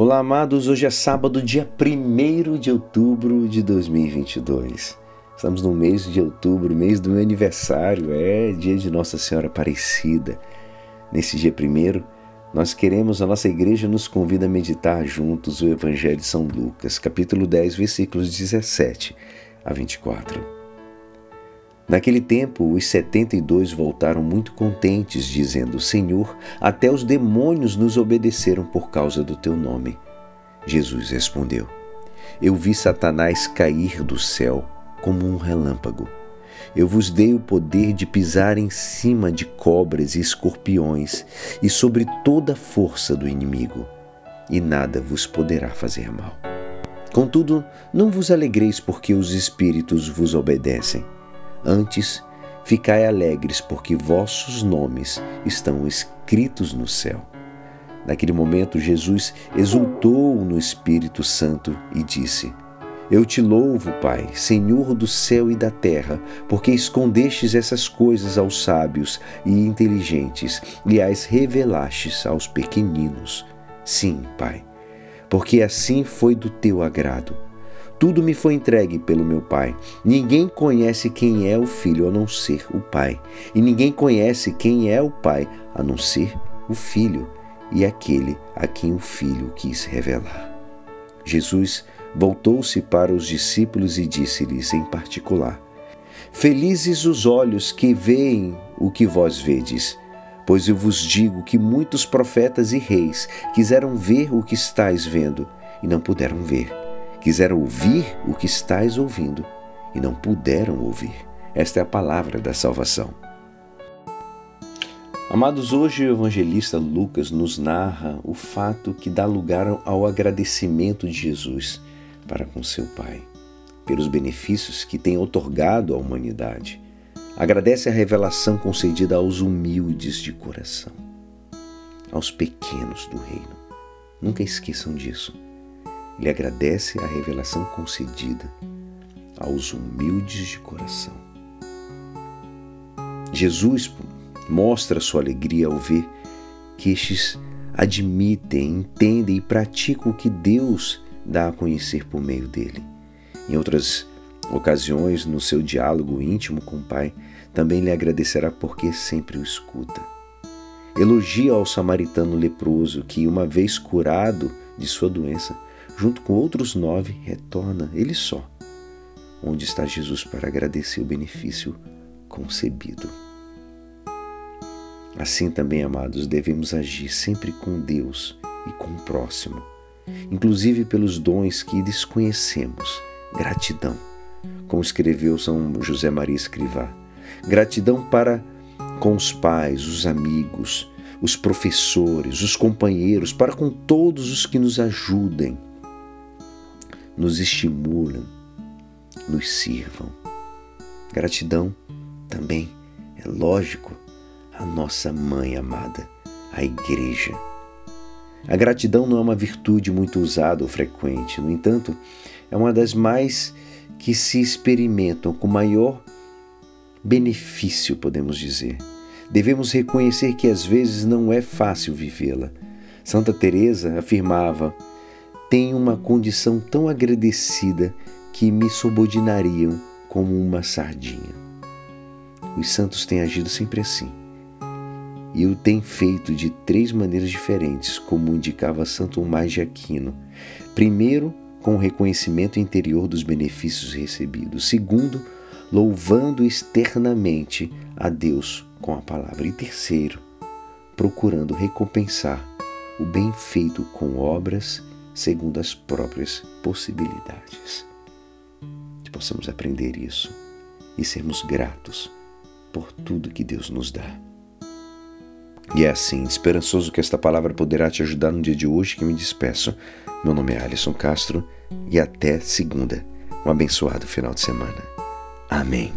Olá, amados. Hoje é sábado, dia 1 de outubro de 2022. Estamos no mês de outubro, mês do meu aniversário, é dia de Nossa Senhora Aparecida. Nesse dia 1, nós queremos, a nossa igreja nos convida a meditar juntos o Evangelho de São Lucas, capítulo 10, versículos 17 a 24. Naquele tempo, os setenta e dois voltaram muito contentes, dizendo: Senhor, até os demônios nos obedeceram por causa do teu nome. Jesus respondeu: Eu vi Satanás cair do céu como um relâmpago. Eu vos dei o poder de pisar em cima de cobras e escorpiões e sobre toda a força do inimigo, e nada vos poderá fazer mal. Contudo, não vos alegreis porque os espíritos vos obedecem Antes, ficai alegres, porque vossos nomes estão escritos no céu. Naquele momento, Jesus exultou no Espírito Santo e disse: Eu te louvo, Pai, Senhor do céu e da terra, porque escondestes essas coisas aos sábios e inteligentes e as revelastes aos pequeninos. Sim, Pai, porque assim foi do teu agrado. Tudo me foi entregue pelo meu Pai. Ninguém conhece quem é o Filho a não ser o Pai. E ninguém conhece quem é o Pai a não ser o Filho e aquele a quem o Filho quis revelar. Jesus voltou-se para os discípulos e disse-lhes em particular: Felizes os olhos que veem o que vós vedes. Pois eu vos digo que muitos profetas e reis quiseram ver o que estáis vendo e não puderam ver Quiseram ouvir o que estáis ouvindo e não puderam ouvir. Esta é a palavra da salvação. Amados, hoje o evangelista Lucas nos narra o fato que dá lugar ao agradecimento de Jesus para com seu Pai, pelos benefícios que tem otorgado à humanidade. Agradece a revelação concedida aos humildes de coração, aos pequenos do reino. Nunca esqueçam disso. Ele agradece a revelação concedida aos humildes de coração. Jesus mostra sua alegria ao ver que estes admitem, entendem e praticam o que Deus dá a conhecer por meio dele. Em outras ocasiões, no seu diálogo íntimo com o Pai, também lhe agradecerá porque sempre o escuta. Elogia ao samaritano leproso que, uma vez curado de sua doença, junto com outros nove, retorna ele só, onde está Jesus para agradecer o benefício concebido. Assim também, amados, devemos agir sempre com Deus e com o próximo, inclusive pelos dons que desconhecemos. Gratidão, como escreveu São José Maria Escrivá. Gratidão para com os pais, os amigos, os professores, os companheiros, para com todos os que nos ajudem nos estimulam, nos sirvam. Gratidão também, é lógico, à nossa mãe amada, a Igreja. A gratidão não é uma virtude muito usada ou frequente, no entanto, é uma das mais que se experimentam com maior benefício, podemos dizer. Devemos reconhecer que às vezes não é fácil vivê-la. Santa Teresa afirmava: tenho uma condição tão agradecida que me subordinariam como uma sardinha. Os santos têm agido sempre assim. E o têm feito de três maneiras diferentes, como indicava Santo Tomás de Aquino. Primeiro, com o reconhecimento interior dos benefícios recebidos. Segundo, louvando externamente a Deus com a palavra. E terceiro, procurando recompensar o bem feito com obras segundo as próprias possibilidades. Que possamos aprender isso e sermos gratos por tudo que Deus nos dá. E é assim, esperançoso que esta palavra poderá te ajudar no dia de hoje que me despeço. Meu nome é Alisson Castro e até segunda. Um abençoado final de semana. Amém.